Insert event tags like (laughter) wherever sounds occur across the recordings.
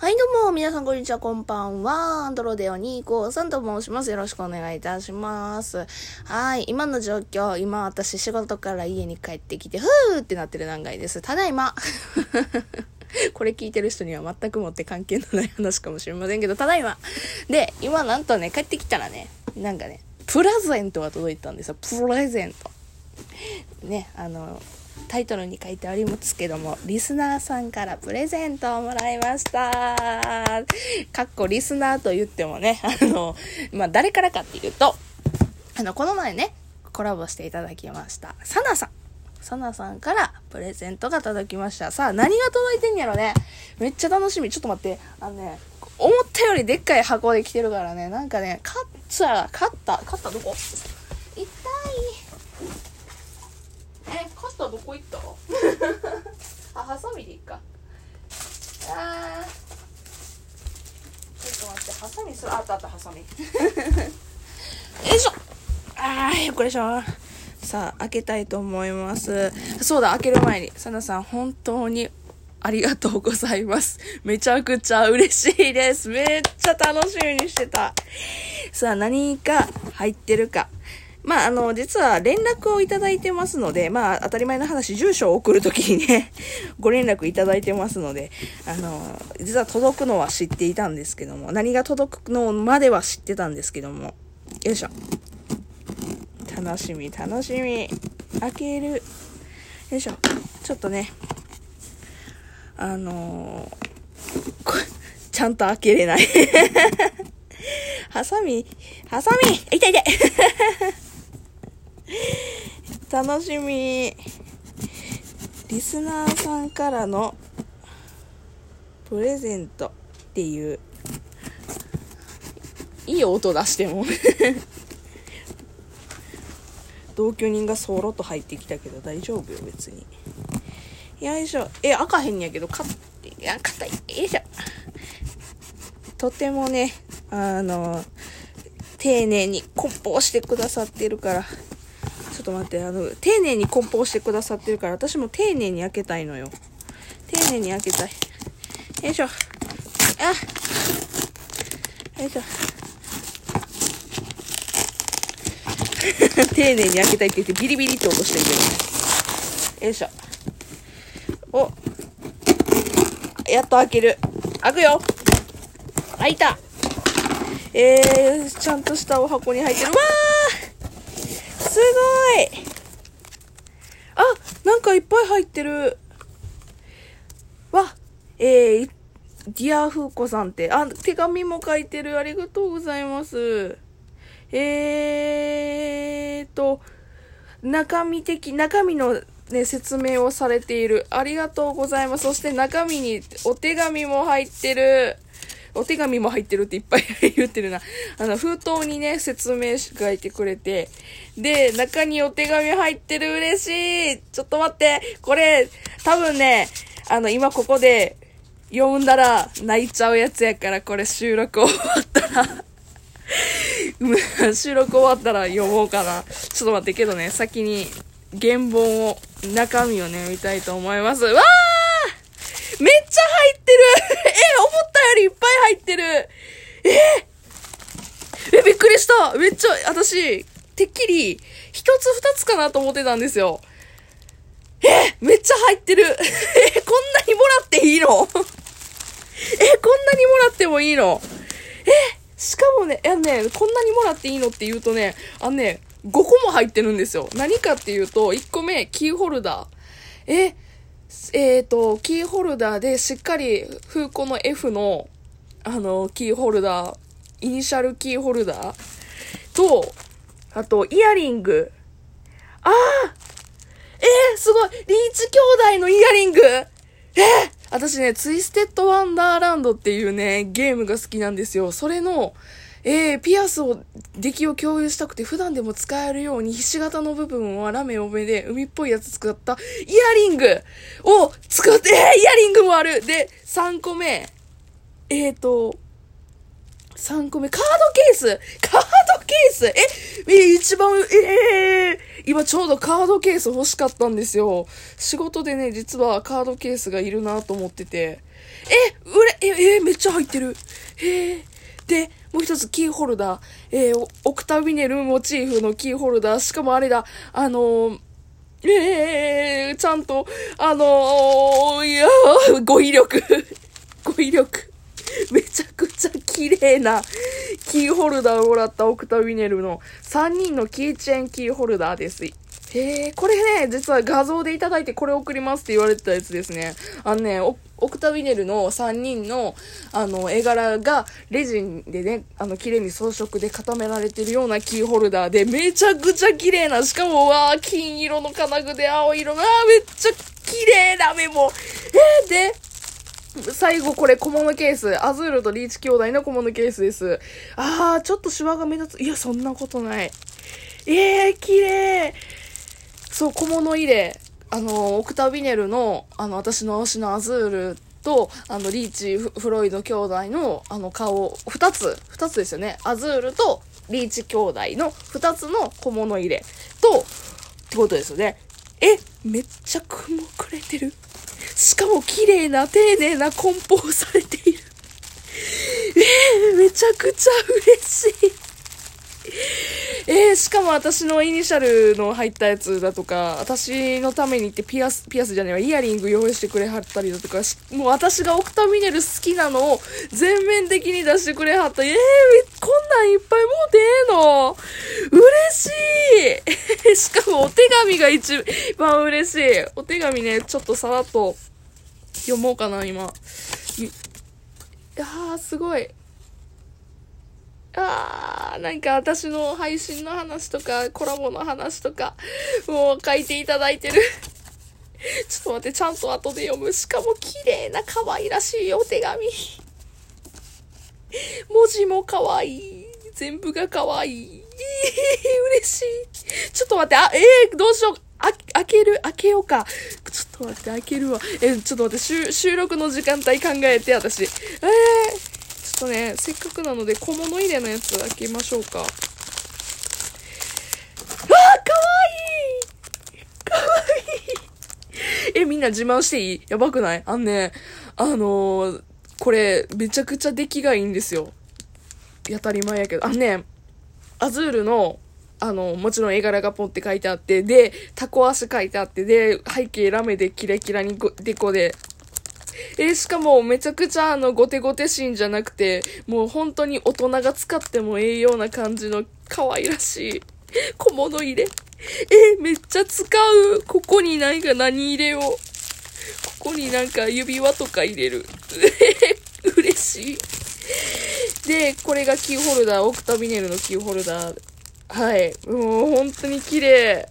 はい、どうも、皆さん、こんにちは、こんばんは。アンドロデオ253と申します。よろしくお願いいたします。はい、今の状況、今、私、仕事から家に帰ってきて、ふーってなってる段階です。ただいま。(laughs) これ聞いてる人には全くもって関係のない話かもしれませんけど、ただいま。で、今、なんとね、帰ってきたらね、なんかね、プレゼントが届いたんですよ。プレゼント。ね、あの、タイトルに書いてありますけども、リスナーさんからプレゼントをもらいました。かっこリスナーと言ってもね、あの、まあ、誰からかっていうと、あの、この前ね、コラボしていただきました、サナさん。サナさんからプレゼントが届きました。さあ、何が届いてんやろね。めっちゃ楽しみ。ちょっと待って。あのね、思ったよりでっかい箱で来てるからね、なんかね、カッツァー、カッター、カッターどこ？痛い。え、カッターどこ行った？(laughs) あ、ハサミでいいか。あー。ちょっと待って、ハサミする。あったあった、ハサミ。(laughs) よいしょあー、よっこいしょ。さあ、開けたいと思います。そうだ、開ける前に、サナさん、本当にありがとうございます。めちゃくちゃ嬉しいです。めっちゃ楽しみにしてた。さあ、何か入ってるか。まあ、あの、実は連絡をいただいてますので、まあ、当たり前の話、住所を送るときにね、(laughs) ご連絡いただいてますので、あの、実は届くのは知っていたんですけども、何が届くのまでは知ってたんですけども、よいしょ。楽しみ、楽しみ。開ける。よいしょ。ちょっとね、あのーちゃんと開けれない。(laughs) ハサミ、ハサミ痛い痛い楽しみ。リスナーさんからのプレゼントっていう、いい音出しても。同居人がそろっと入ってきたけど大丈夫よ、別に。よいしょ。え、開かへんやけど、かっ、いや、硬い。よいしょ。とてもね、あの、丁寧に梱包してくださってるから、と待って、あの、丁寧に梱包してくださってるから、私も丁寧に開けたいのよ。丁寧に開けたい。よいしょ。あよいしょ。(laughs) 丁寧に開けたいって言ってビリビリって落としてるけど。よいしょ。お。やっと開ける。開くよ。開いた。えー、ちゃんとしたお箱に入ってる。わーすごいあ、なんかいっぱい入ってる。わ、えー、ディアフーコさんって、あ、手紙も書いてる。ありがとうございます。えーと、中身的、中身のね、説明をされている。ありがとうございます。そして中身にお手紙も入ってる。お手紙も入ってるっていっぱい言ってるな。(laughs) あの、封筒にね、説明書いてくれて。で、中にお手紙入ってる。嬉しい。ちょっと待って。これ、多分ね、あの、今ここで読んだら泣いちゃうやつやから、これ収録終わったら (laughs) 収録終わったら読もうかな。ちょっと待ってけどね、先に原本を、中身をね、見たいと思います。わーめっちゃ入ってる。(laughs) え、思ったよりいっぱい入ってる。え？え、びっくりした。めっちゃ、私、てっきり、一つ二つかなと思ってたんですよ。え？めっちゃ入ってる。(laughs) え、こんなにもらっていいの？(laughs) え、こんなにもらってもいいの？え？しかもね、いやね、こんなにもらっていいのって言うとね、あのね、5個も入ってるんですよ。何かっていうと、1個目、キーホルダー。え、えっ、と、キーホルダーでしっかり、風子の F の、あの、キーホルダー、イニシャルキーホルダーと、あと、イヤリング。ああえー、すごいリーチ兄弟のイヤリングえー、私ね、ツイステッドワンダーランドっていうね、ゲームが好きなんですよ。それの、えー、ピアスを、出来を共有したくて普段でも使えるようにひし形の部分はラメ多めで海っぽいやつ使ったイヤリングを使って、えー、イヤリングもあるで、3個目、えーと、3個目、カードケースカードケースえ、えー一番、えー、今ちょうどカードケース欲しかったんですよ。仕事でね、実はカードケースがいるなと思ってて。え、うれ、え、え、めっちゃ入ってる。へえ。で、もう一つキーホルダー。えー、オクタビネルモチーフのキーホルダー。しかもあれだ、あのー、ええー、ちゃんと、あのー、いや語彙力。(laughs) 語彙力。めちゃくちゃ綺麗なキーホルダーをもらったオクタビネルの3人のキーチェーンキーホルダーです。へえ、これね、実は画像でいただいてこれ送りますって言われてたやつですね。あのね、オクタビネルの3人の、あの、絵柄がレジンでね、あの、綺麗に装飾で固められてるようなキーホルダーで、めちゃくちゃ綺麗な、しかも、わー、金色の金具で青色が、めっちゃ綺麗なメモ。えー、で、最後これ小物ケース。アズールとリーチ兄弟の小物ケースです。あー、ちょっとシワが目立つ。いや、そんなことない。えー、綺麗。そう、小物入れ。あの、オクタビネルの、あの、私の推しのアズールと、あの、リーチ・フロイド兄弟の、あの、顔、二つ、二つですよね。アズールとリーチ兄弟の二つの小物入れと、ってことですよね。え、めっちゃ雲くれてる。しかも綺麗な、丁寧な梱包されている。えー、めちゃくちゃ嬉しい。えー、しかも私のイニシャルの入ったやつだとか、私のためにってピアス、ピアスじゃねえわ、イヤリング用意してくれはったりだとか、もう私がオクタミネル好きなのを全面的に出してくれはった。えー、こんなんいっぱいもうてえの？嬉しい (laughs) しかもお手紙が一番嬉しい。お手紙ね、ちょっとさらっと読もうかな、今。いやー、すごい。あー、なんか私の配信の話とか、コラボの話とか、もう書いていただいてる。(laughs) ちょっと待って、ちゃんと後で読む。しかも綺麗な可愛らしいお手紙。文字も可愛い。全部が可愛い。(laughs) 嬉しい。ちょっと待って、あ、えー、どうしよう。あ、開ける開けようか。ちょっと待って、開けるわ。え、ちょっと待って、収録の時間帯考えて、私。えー、とね、せっかくなので小物入れのやつ開けましょうか。あーかわいいかわいいえ、みんな自慢していい？やばくない？あんね、あのー、これ、めちゃくちゃ出来がいいんですよ。当たり前やけど。あんね、アズールの、あの、もちろん絵柄がポンって書いてあって、で、タコ足書いてあって、で、背景ラメでキラキラにデコでえ、しかもめちゃくちゃあの、ゴテゴテシーンじゃなくて、もう本当に大人が使ってもええような感じの可愛らしい (laughs) 小物入れ。え、めっちゃ使う。ここになんか何入れよう。ここになんか指輪とか入れる。(laughs) 嬉しい。で、これがキーホルダー、オクタビネルのキーホルダー。はい。もう本当に綺麗。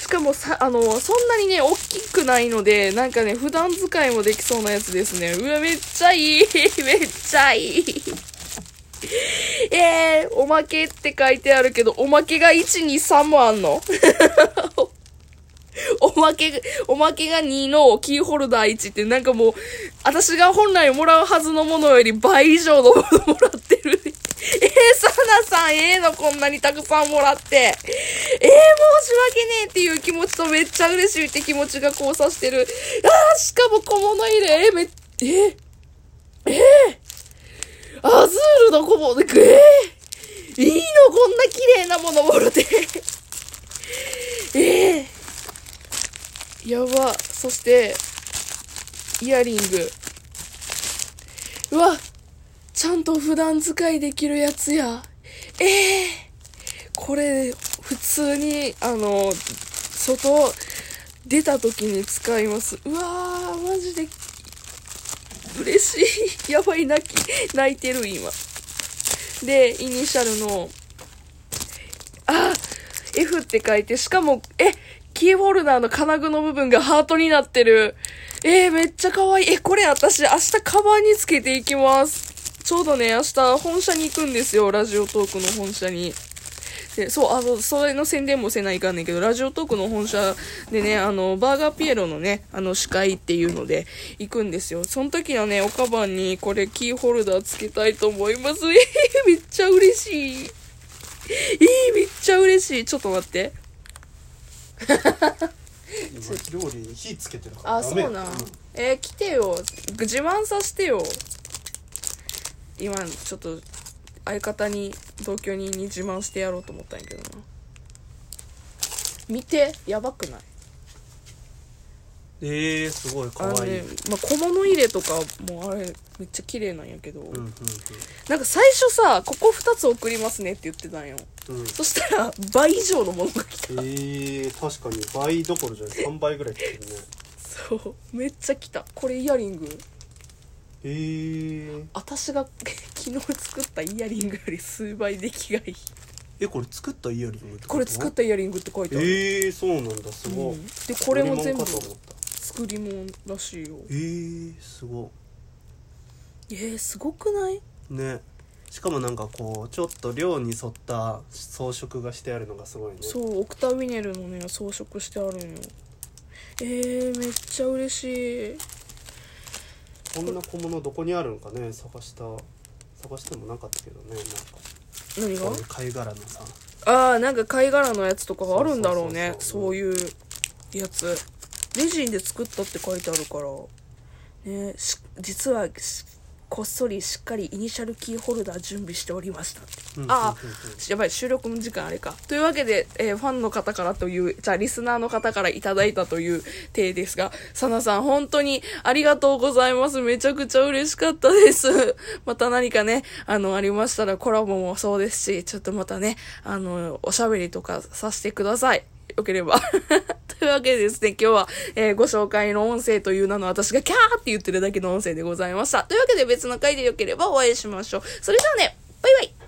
しかもさ、あの、そんなにね、大きくないので、なんかね、普段使いもできそうなやつですね。うわ、めっちゃいい (laughs) めっちゃいいえー、おまけって書いてあるけど、おまけが1、2、3もあんの？(laughs) おまけ、おまけが2のキーホルダー1ってなんかもう、私が本来もらうはずのものより倍以上のものもらって。さん、ええ、の、こんなにたくさんもらって。えー、申し訳ねえっていう気持ちとめっちゃ嬉しいって気持ちが交差してる。あー、しかも小物入れ、えー、め、えー、えー、アズールの小物、えー、いいのこんな綺麗なものもろて。えー、やば。そして、イヤリング。うわ、ちゃんと普段使いできるやつや。ええー、これ、普通に、あの、外、出た時に使います。うわー、マジで、嬉しい。やばい、泣き、泣いてる、今。で、イニシャルの、あ、F って書いて、しかも、え、キーホルダーの金具の部分がハートになってる。えー、めっちゃ可愛い。え、これ私明日カバンにつけていきます。ちょうどね、明日本社に行くんですよ。ラジオトークの本社に。で、そう、あの、それの宣伝もせないかんねんけど、ラジオトークの本社でね、あの、バーガーピエロのね、あの、司会っていうので行くんですよ。その時はね、おかばんにこれキーホルダーつけたいと思います。(laughs) えー、めっちゃ嬉しい。えー、めっちゃ嬉しい。ちょっと待って。今料理に火つけてるからあ、そうな。えー、来てよ。自慢させてよ。今、ちょっと、相方に、同居人に自慢してやろうと思ったんやけどな。見て、やばくない？えー、すごいかわいい、ね、まあ、小物入れとかもあれ、めっちゃ綺麗なんやけど、うんうんなんか最初さ、ここ2つ送りますねって言ってたんよ。うんうんそしたら、倍以上のものが来た。えー、確かに倍どころじゃない3倍ぐらい来てるねそう、めっちゃ来た。これイヤリング。えー、私が (laughs) 昨日作ったイヤリングより数倍出来がいい。えこれ作ったイヤリングってこれ作ったイヤリングって書いてある。えー、そうなんだすごい、うん。でこれも全部作り物らしいよ。えー、すごえー、すごくない？いね。しかもなんかこうちょっと量に沿った装飾がしてあるのがすごいね。そうオクタウィネルのね装飾してあるんよ。えー、めっちゃ嬉しいこんな小物どこにあるんかね？探した探してもなかったけどねなんか。何が？貝殻のさ。ああなんか貝殻のやつとかがあるんだろうね。そういうやつ。レジンで作ったって書いてあるから。ねし実はしこっそりしっかりイニシャルキーホルダー準備しておりましたああやばい、収録の時間あれか。というわけで、えーファンの方からという、じゃあリスナーの方からいただいたという体ですが、サナさん本当にありがとうございます。めちゃくちゃ嬉しかったです。(laughs) また何かね、あの、ありましたらコラボもそうですし、ちょっとまたね、あの、おしゃべりとかさせてください。よければ。(laughs) というわけでですね、今日は、えーご紹介の音声という名の私がキャーって言ってるだけの音声でございました。というわけで別の回でよければお会いしましょう。それじゃあね、バイバイ